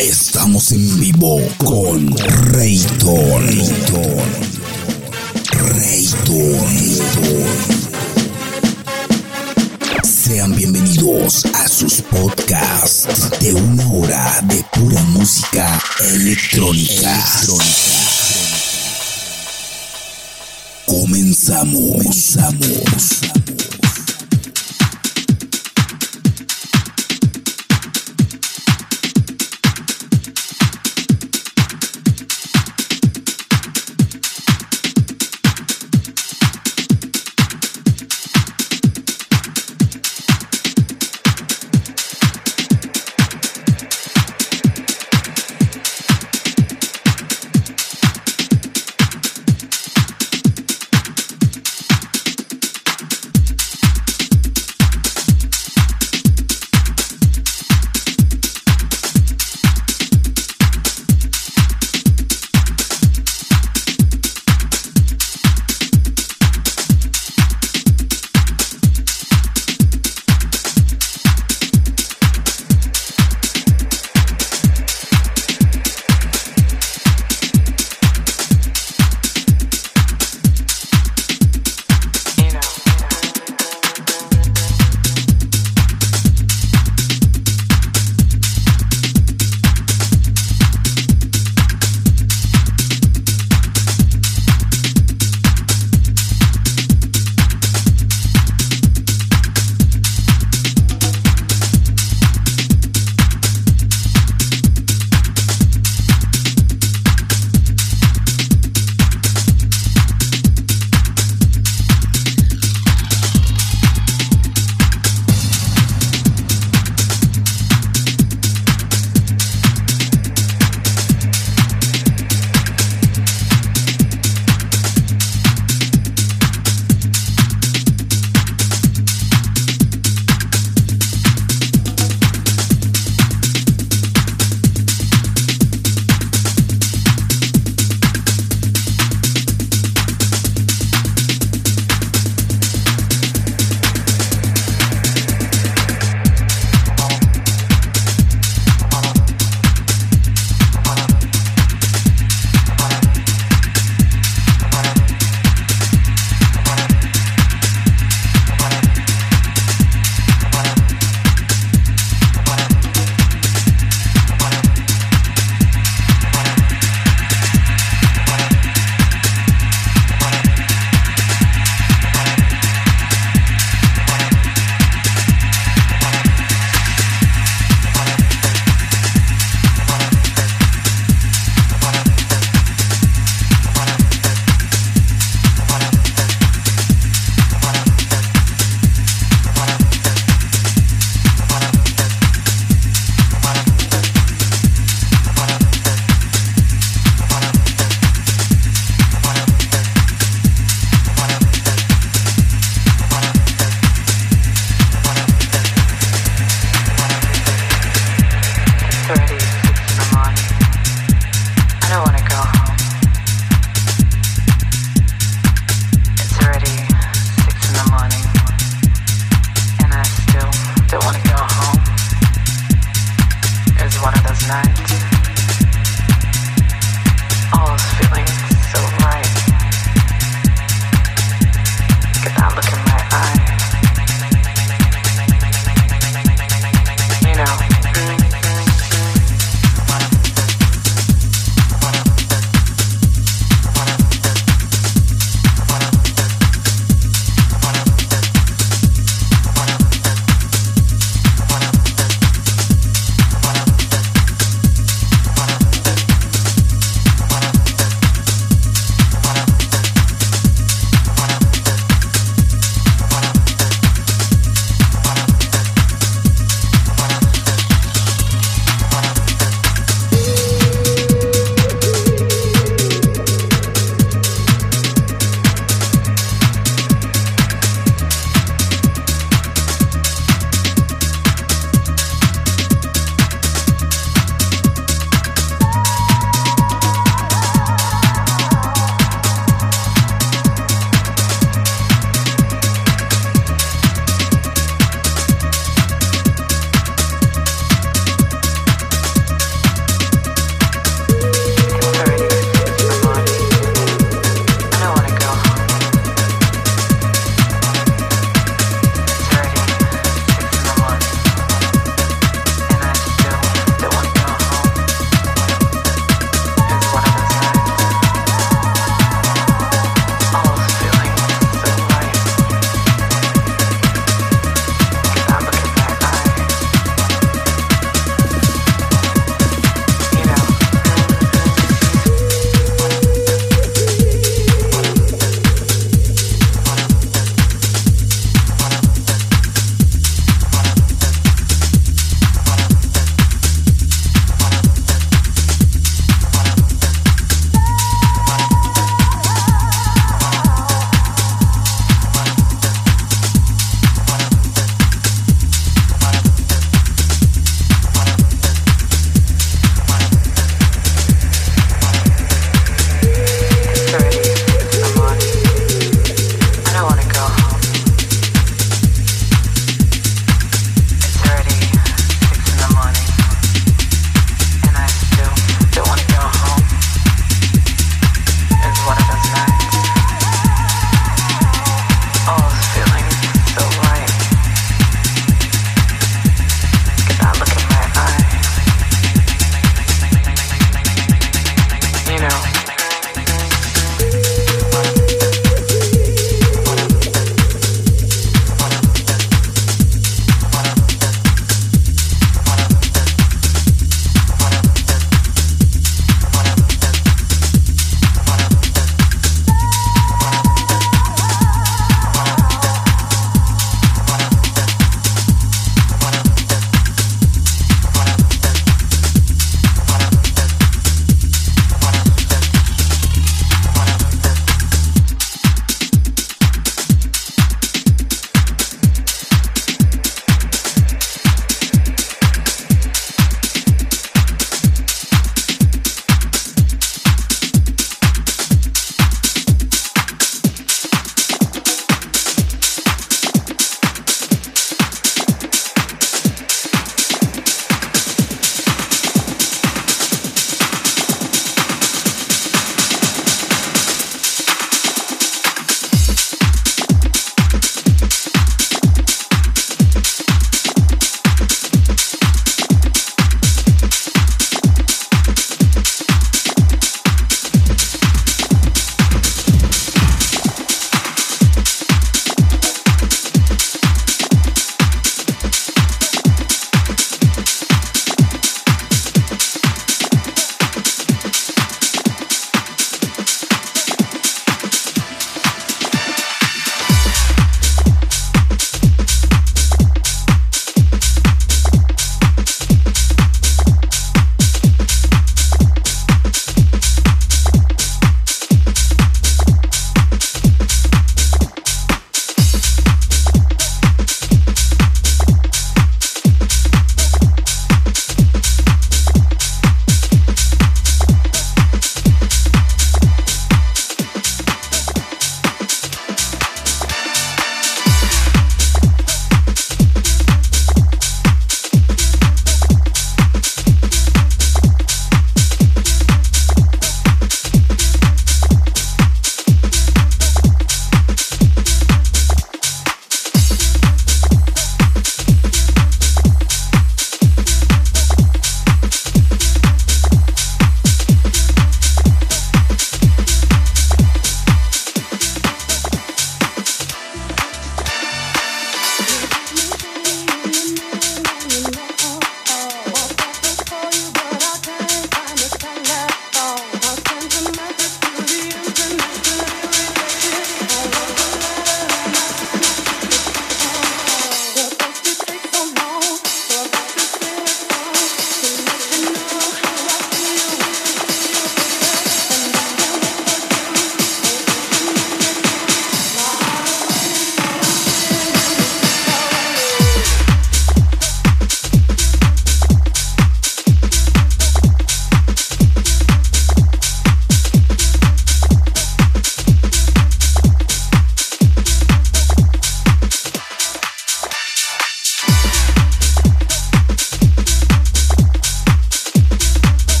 estamos en vivo con Rayton. Rayton. Sean bienvenidos a sus podcasts de una hora de pura música electrónica. Comenzamos. Comenzamos.